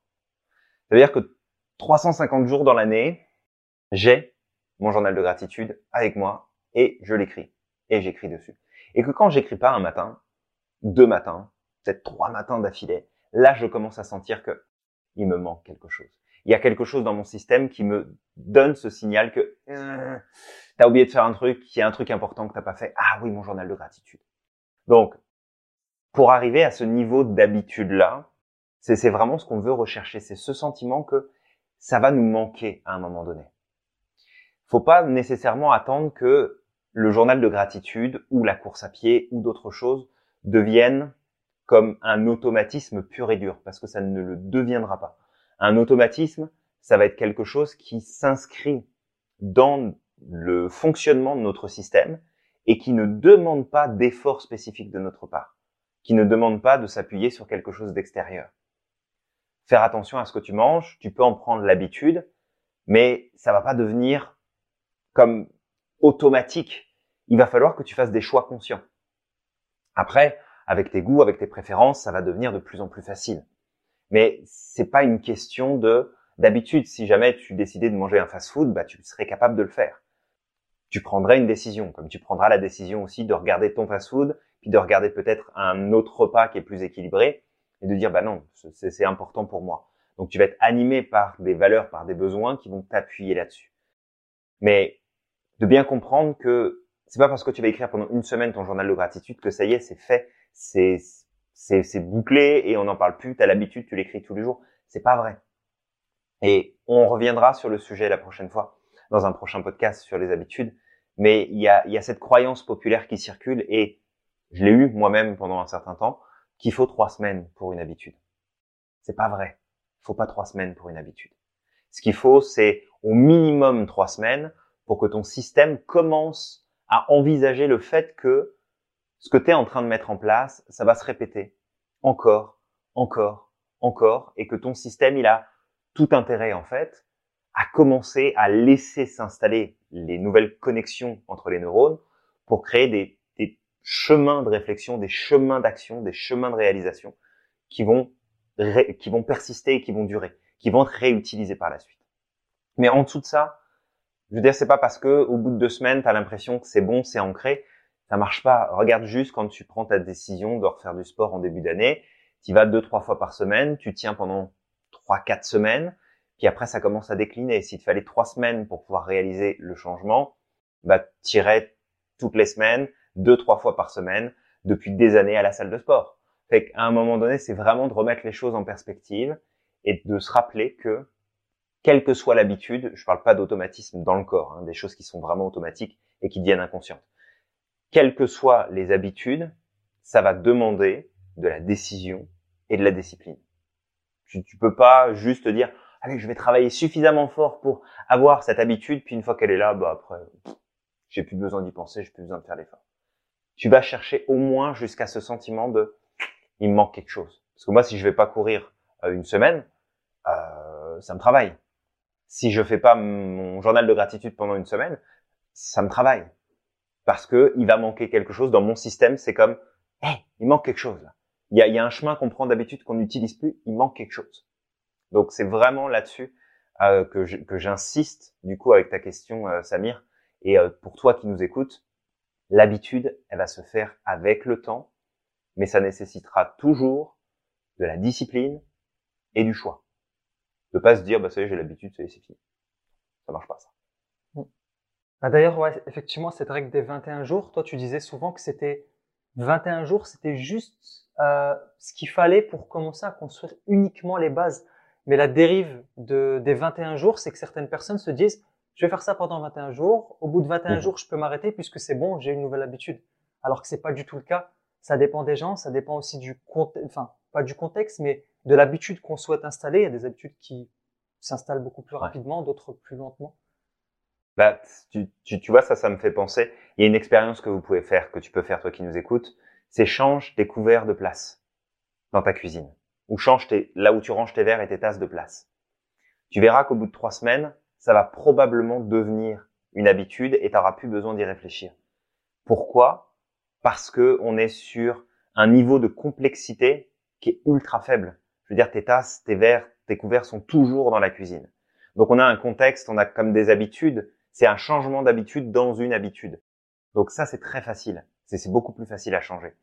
Ça veut dire que 350 jours dans l'année, j'ai mon journal de gratitude avec moi et je l'écris. Et j'écris dessus. Et que quand j'écris pas un matin, deux matins, peut-être trois matins d'affilée, là je commence à sentir que il me manque quelque chose. Il y a quelque chose dans mon système qui me donne ce signal que euh, tu as oublié de faire un truc, qu'il y a un truc important que t'as pas fait. Ah oui, mon journal de gratitude. Donc, pour arriver à ce niveau d'habitude là, c'est vraiment ce qu'on veut rechercher, c'est ce sentiment que ça va nous manquer à un moment donné. Faut pas nécessairement attendre que le journal de gratitude ou la course à pied ou d'autres choses deviennent comme un automatisme pur et dur, parce que ça ne le deviendra pas. Un automatisme, ça va être quelque chose qui s'inscrit dans le fonctionnement de notre système et qui ne demande pas d'effort spécifique de notre part, qui ne demande pas de s'appuyer sur quelque chose d'extérieur. Faire attention à ce que tu manges, tu peux en prendre l'habitude, mais ça va pas devenir comme automatique. Il va falloir que tu fasses des choix conscients. Après, avec tes goûts, avec tes préférences, ça va devenir de plus en plus facile. Mais c'est pas une question de d'habitude. Si jamais tu décidais de manger un fast-food, bah tu serais capable de le faire. Tu prendrais une décision, comme tu prendras la décision aussi de regarder ton fast-food, puis de regarder peut-être un autre repas qui est plus équilibré, et de dire bah non, c'est important pour moi. Donc tu vas être animé par des valeurs, par des besoins qui vont t'appuyer là-dessus. Mais de bien comprendre que c'est pas parce que tu vas écrire pendant une semaine ton journal de gratitude que ça y est, c'est fait c'est c'est bouclé et on n'en parle plus. T'as l'habitude, tu l'écris tous les jours. C'est pas vrai. Et on reviendra sur le sujet la prochaine fois dans un prochain podcast sur les habitudes. Mais il y a, il y a cette croyance populaire qui circule et je l'ai eu moi-même pendant un certain temps qu'il faut trois semaines pour une habitude. C'est pas vrai. Il faut pas trois semaines pour une habitude. Ce qu'il faut, c'est au minimum trois semaines pour que ton système commence à envisager le fait que ce que tu es en train de mettre en place, ça va se répéter encore, encore, encore, et que ton système, il a tout intérêt, en fait, à commencer à laisser s'installer les nouvelles connexions entre les neurones pour créer des, chemins de réflexion, des chemins d'action, des chemins de réalisation qui vont, qui vont persister et qui vont durer, qui vont être réutilisés par la suite. Mais en dessous de ça, je veux dire, c'est pas parce que au bout de deux semaines, tu as l'impression que c'est bon, c'est ancré, ça marche pas. Regarde juste quand tu prends ta décision de refaire du sport en début d'année, tu vas deux, trois fois par semaine, tu tiens pendant trois, quatre semaines, puis après ça commence à décliner. S'il te fallait trois semaines pour pouvoir réaliser le changement, bah, irais toutes les semaines, deux, trois fois par semaine, depuis des années à la salle de sport. Fait qu'à un moment donné, c'est vraiment de remettre les choses en perspective et de se rappeler que, quelle que soit l'habitude, je parle pas d'automatisme dans le corps, hein, des choses qui sont vraiment automatiques et qui deviennent inconscientes quelles que soient les habitudes, ça va demander de la décision et de la discipline. Tu, tu peux pas juste dire, allez, je vais travailler suffisamment fort pour avoir cette habitude, puis une fois qu'elle est là, bah après, j'ai plus besoin d'y penser, j'ai plus besoin de faire l'effort. Tu vas chercher au moins jusqu'à ce sentiment de, il me manque quelque chose. Parce que moi, si je vais pas courir euh, une semaine, euh, ça me travaille. Si je fais pas mon journal de gratitude pendant une semaine, ça me travaille parce que il va manquer quelque chose dans mon système. C'est comme, hé, il manque quelque chose. Il y a, il y a un chemin qu'on prend d'habitude qu'on n'utilise plus. Il manque quelque chose. Donc c'est vraiment là-dessus euh, que j'insiste du coup avec ta question, euh, Samir. Et euh, pour toi qui nous écoutes, l'habitude, elle va se faire avec le temps, mais ça nécessitera toujours de la discipline et du choix. De pas se dire, bah ça y est, j'ai l'habitude, c'est fini. Ça marche pas ça. Bah D'ailleurs, ouais, effectivement, cette règle des 21 jours, toi, tu disais souvent que c'était 21 jours, c'était juste euh, ce qu'il fallait pour commencer à construire uniquement les bases. Mais la dérive de, des 21 jours, c'est que certaines personnes se disent, je vais faire ça pendant 21 jours, au bout de 21 mmh. jours, je peux m'arrêter puisque c'est bon, j'ai une nouvelle habitude. Alors que c'est pas du tout le cas. Ça dépend des gens, ça dépend aussi du contexte, enfin, pas du contexte, mais de l'habitude qu'on souhaite installer. Il y a des habitudes qui s'installent beaucoup plus rapidement, d'autres plus lentement. Bah, tu, tu, tu, vois, ça, ça me fait penser. Il y a une expérience que vous pouvez faire, que tu peux faire toi qui nous écoutes, c'est change tes couverts de place dans ta cuisine. ou change tes, là où tu ranges tes verres et tes tasses de place. Tu verras qu'au bout de trois semaines, ça va probablement devenir une habitude et tu n'auras plus besoin d'y réfléchir. Pourquoi? Parce que on est sur un niveau de complexité qui est ultra faible. Je veux dire, tes tasses, tes verres, tes couverts sont toujours dans la cuisine. Donc on a un contexte, on a comme des habitudes. C'est un changement d'habitude dans une habitude. Donc ça, c'est très facile. C'est beaucoup plus facile à changer.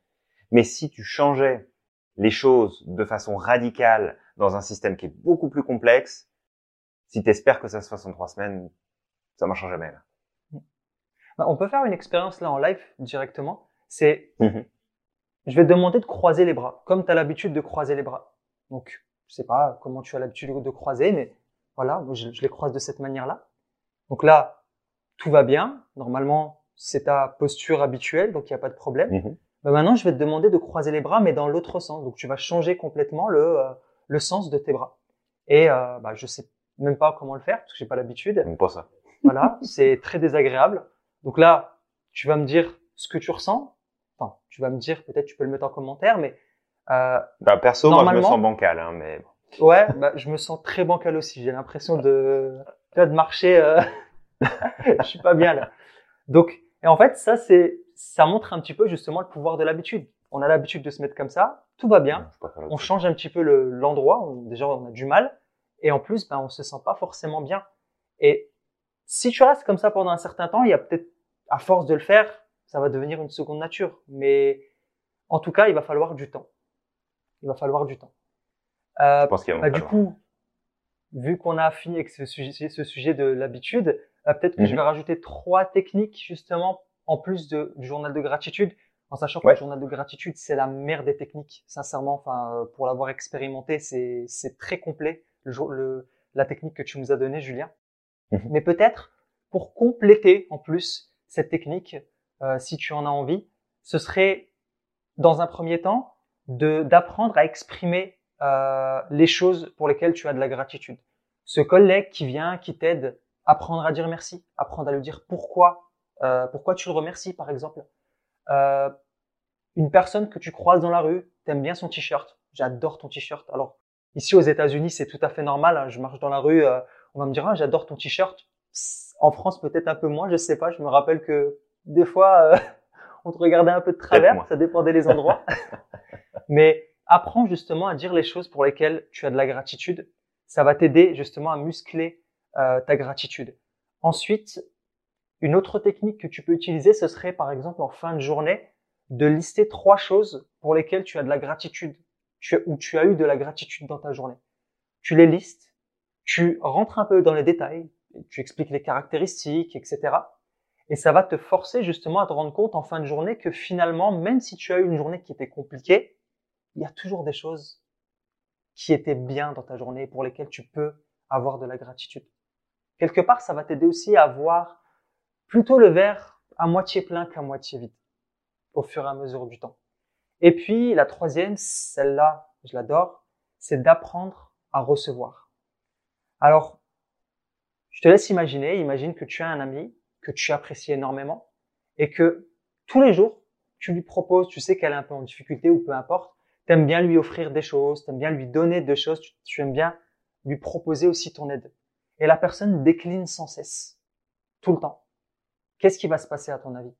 Mais si tu changeais les choses de façon radicale dans un système qui est beaucoup plus complexe, si tu espères que ça se fasse en trois semaines, ça marchera jamais. Bah, on peut faire une expérience là en live directement. C'est, mhm. je vais te demander de croiser les bras, comme tu as l'habitude de croiser les bras. Donc, je sais pas comment tu as l'habitude de croiser, mais voilà, je, je les croise de cette manière-là. Donc là, tout va bien. Normalement, c'est ta posture habituelle, donc il n'y a pas de problème. Bah, maintenant, je vais te demander de croiser les bras, mais dans l'autre sens. Donc, tu vas changer complètement le, euh, le sens de tes bras. Et euh, bah, je sais même pas comment le faire parce que j'ai pas l'habitude. Pas ça. Voilà, c'est très désagréable. Donc là, tu vas me dire ce que tu ressens. Enfin, tu vas me dire, peut-être tu peux le mettre en commentaire, mais euh, bah, perso, moi je me sens bancal, hein, mais ouais, bah, je me sens très bancal aussi. J'ai l'impression de de marcher. Euh... je suis pas bien là. Donc, et en fait, ça c'est ça montre un petit peu justement le pouvoir de l'habitude. On a l'habitude de se mettre comme ça, tout va bien. On change un petit peu l'endroit. déjà, on a du mal. Et en plus, ben, on se sent pas forcément bien. Et si tu restes comme ça pendant un certain temps, il y a peut-être, à force de le faire, ça va devenir une seconde nature. Mais en tout cas, il va falloir du temps. Il va falloir du temps. Euh, Je pense qu'il bah, du coup, vu qu'on a fini avec ce sujet, ce sujet de l'habitude, euh, peut-être que je mhm. vais rajouter trois techniques justement en plus de, du journal de gratitude, en sachant que le journal de gratitude, c'est la mère des techniques, sincèrement. Enfin, euh, pour l'avoir expérimenté, c'est, très complet, le, le, la technique que tu nous as donnée, Julien. Mhm. Mais peut-être, pour compléter en plus cette technique, si tu en as envie, ce serait, dans un premier temps, d'apprendre à exprimer euh, les choses pour lesquelles tu as de la gratitude. Ce collègue qui vient, qui t'aide, apprendre à dire merci, apprendre à lui dire pourquoi euh, pourquoi tu le remercies, par exemple euh, Une personne que tu croises dans la rue, t'aimes bien son t-shirt. J'adore ton t-shirt. Alors ici aux États-Unis, c'est tout à fait normal. Hein. Je marche dans la rue, euh, on va me dire ah, j'adore ton t-shirt. En France, peut-être un peu moins. Je sais pas. Je me rappelle que des fois, euh, on te regardait un peu de travers. Ça dépendait des endroits. Mais apprends justement à dire les choses pour lesquelles tu as de la gratitude. Ça va t'aider justement à muscler euh, ta gratitude. Ensuite, une autre technique que tu peux utiliser, ce serait par exemple en fin de journée de lister trois choses pour lesquelles tu as de la gratitude, tu, ou tu as eu de la gratitude dans ta journée. Tu les listes, tu rentres un peu dans les détails, tu expliques les caractéristiques, etc. Et ça va te forcer justement à te rendre compte en fin de journée que finalement, même si tu as eu une journée qui était compliquée, il y a toujours des choses qui étaient bien dans ta journée pour lesquelles tu peux avoir de la gratitude. Quelque part, ça va t'aider aussi à voir plutôt le verre à moitié plein qu'à moitié vide au fur et à mesure du temps. Et puis la troisième, celle-là, je l'adore, c'est d'apprendre à recevoir. Alors, je te laisse imaginer, imagine que tu as un ami que tu apprécies énormément et que tous les jours, tu lui proposes, tu sais qu'elle est un peu en difficulté ou peu importe, tu aimes bien lui offrir des choses, tu aimes bien lui donner des choses, tu aimes bien lui proposer aussi ton aide. Et la personne décline sans cesse, tout le temps qu'est-ce qui va se passer à ton avis?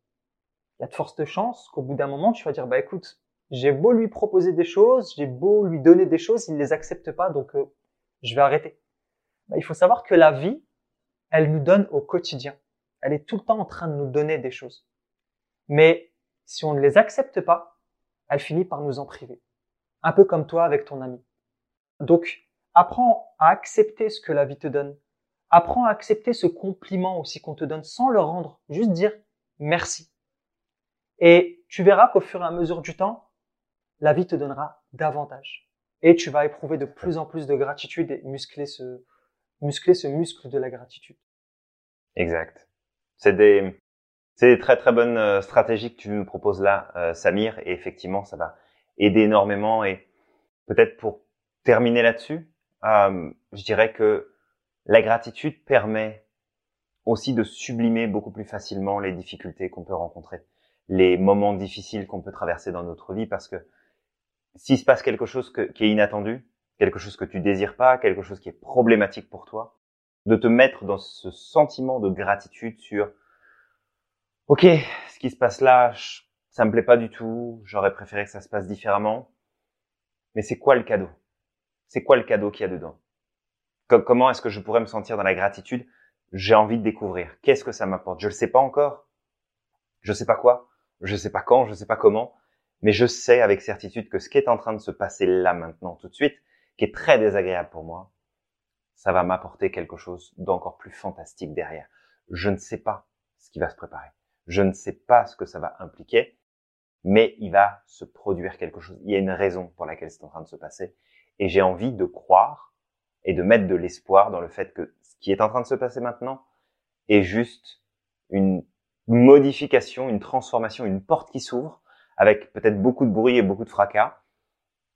Il y a de fortes chances qu'au bout d'un moment, tu vas dire, bah écoute, j'ai beau lui proposer des choses, j'ai beau lui donner des choses, il ne les accepte pas, donc euh, je vais arrêter. Bah, il faut savoir que la vie, elle nous donne au quotidien. Elle est tout le temps en train de nous donner des choses. Mais si on ne les accepte pas, elle finit par nous en priver. Un peu comme toi avec ton ami. Donc, apprends à accepter ce que la vie te donne. Apprends à accepter ce compliment aussi qu'on te donne sans le rendre, juste dire merci. Et tu verras qu'au fur et à mesure du temps, la vie te donnera davantage. Et tu vas éprouver de plus en plus de gratitude et muscler ce, muscler ce muscle de la gratitude. Exact. C'est des, c'est des très très bonnes euh, stratégies que tu nous proposes là, euh, Samir, et effectivement, ça va aider énormément. Et peut-être pour terminer là-dessus, euh, je dirais que la gratitude permet aussi de sublimer beaucoup plus facilement les difficultés qu'on peut rencontrer, les moments difficiles qu'on peut traverser dans notre vie, parce que s'il se passe quelque chose qui est inattendu, quelque chose que tu désires pas, quelque chose qui est problématique pour toi, de te mettre dans ce sentiment de gratitude sur OK, ce qui se passe là, ça me plaît pas du tout, j'aurais préféré que ça se passe différemment. Mais c'est quoi le cadeau? C'est quoi le cadeau qu'il y a dedans? Comment est-ce que je pourrais me sentir dans la gratitude? J'ai envie de découvrir. Qu'est-ce que ça m'apporte? Je ne sais pas encore. Je sais pas quoi. Je sais pas quand. Je sais pas comment. Mais je sais avec certitude que ce qui est en train de se passer là maintenant, tout de suite, qui est très désagréable pour moi, ça va m'apporter quelque chose d'encore plus fantastique derrière. Je ne sais pas ce qui va se préparer. Je ne sais pas ce que ça va impliquer, mais il va se produire quelque chose. Il y a une raison pour laquelle c'est en train de se passer. Et j'ai envie de croire et de mettre de l'espoir dans le fait que ce qui est en train de se passer maintenant est juste une modification, une transformation, une porte qui s'ouvre avec peut-être beaucoup de bruit et beaucoup de fracas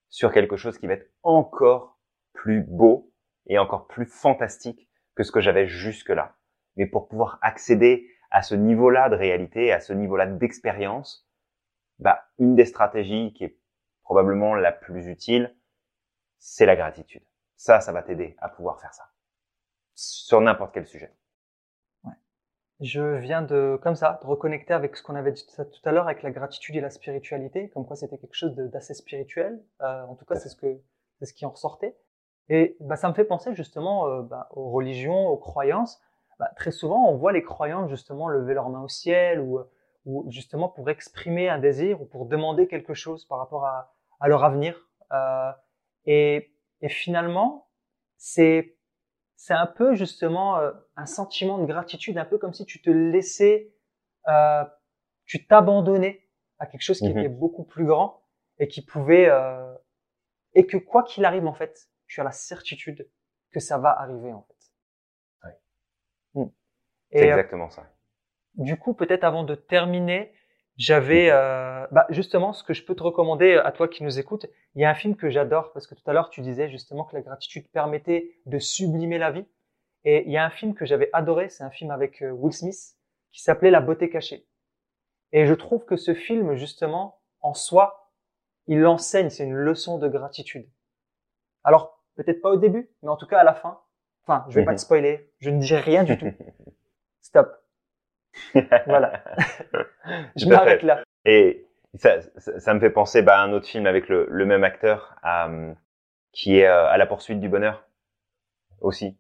sur quelque chose qui va être encore plus beau et encore plus fantastique que ce que j'avais jusque-là. Mais pour pouvoir accéder à ce niveau-là de réalité, à ce niveau-là d'expérience, bah, une des stratégies qui est probablement la plus utile, c'est la gratitude. Ça, ça va t'aider à pouvoir faire ça. Sur n'importe quel sujet. Ouais. Je viens de, comme ça, de reconnecter avec ce qu'on avait dit tout à l'heure, avec la gratitude et la spiritualité, comme quoi c'était quelque chose d'assez spirituel. Euh, en tout cas, c'est ce que, c'est ce qui en ressortait. Et bah, ça me fait penser justement euh, bah, aux religions, aux croyances. Bah, très souvent, on voit les croyants justement lever leurs mains au ciel ou, ou justement pour exprimer un désir ou pour demander quelque chose par rapport à, à leur avenir. Euh, et et finalement, c'est c'est un peu justement euh, un sentiment de gratitude, un peu comme si tu te laissais, euh, tu t'abandonnais à quelque chose qui mhm. était beaucoup plus grand et qui pouvait euh, et que quoi qu'il arrive en fait, tu as la certitude que ça va arriver en fait. Oui. Mm. C'est euh, exactement ça. Du coup, peut-être avant de terminer, j'avais euh, bah justement ce que je peux te recommander à toi qui nous écoutes. Il y a un film que j'adore parce que tout à l'heure tu disais justement que la gratitude permettait de sublimer la vie. Et il y a un film que j'avais adoré, c'est un film avec euh, Will Smith qui s'appelait La beauté cachée. Et je trouve que ce film justement en soi, il enseigne, c'est une leçon de gratitude. Alors peut-être pas au début, mais en tout cas à la fin. Enfin, je vais pas te spoiler, je ne dirai rien du tout. Stop voilà. je m'arrête là. Et ça, ça, me fait penser bah, à un autre film avec le, le même acteur euh, qui est euh, à la poursuite du bonheur aussi,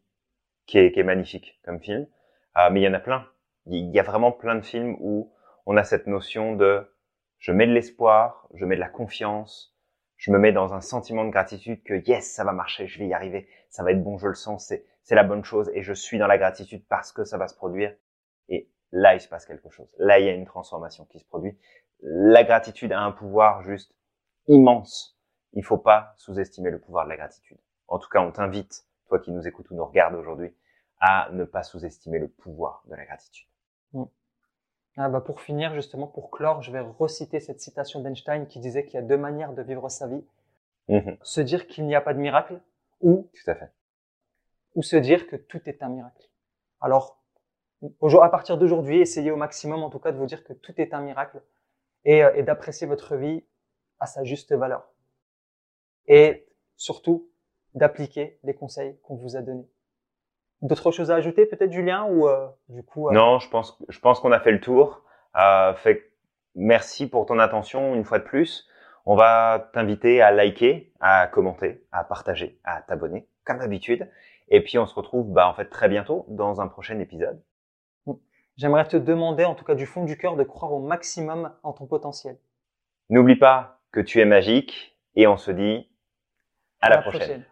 qui est, qui est magnifique comme film. Euh, mais il y en a plein. Il y a vraiment plein de films où on a cette notion de je mets de l'espoir, je mets de la confiance, je me mets dans un sentiment de gratitude que yes, ça va marcher, je vais y arriver, ça va être bon, je le sens, c'est, c'est la bonne chose et je suis dans la gratitude parce que ça va se produire. Et là il se passe quelque chose. Là il y a une transformation qui se produit. La gratitude a un pouvoir juste immense. Il faut pas sous-estimer le pouvoir de la gratitude. En tout cas, on t'invite, toi qui nous écoutes ou nous regardes aujourd'hui, à ne pas sous-estimer le pouvoir de la gratitude. Mm. Ah bah pour finir, justement, pour clore, je vais reciter cette citation d'Einstein qui disait qu'il y a deux manières de vivre sa vie. Mm-hmm. Se dire qu'il n'y a pas de miracle ou, Tout à fait. ou se dire que tout est un miracle. Alors, à partir d'aujourd'hui, essayez au maximum, en tout cas, de vous dire que tout est un miracle et, euh, et d'apprécier votre vie à sa juste valeur. Et surtout, d'appliquer les conseils qu'on vous a donnés. D'autres choses à ajouter, peut-être, Julien, ou euh, du coup euh... Non, je pense, je pense qu'on a fait le tour. Euh, fait, merci pour ton attention une fois de plus. On va t'inviter à liker, à commenter, à partager, à t'abonner, comme d'habitude. Et puis on se retrouve, bah, en fait, très bientôt dans un prochain épisode. J'aimerais te demander, en tout cas du fond du cœur, de croire au maximum en ton potentiel. N'oublie pas que tu es magique et on se dit à, la, prochaine.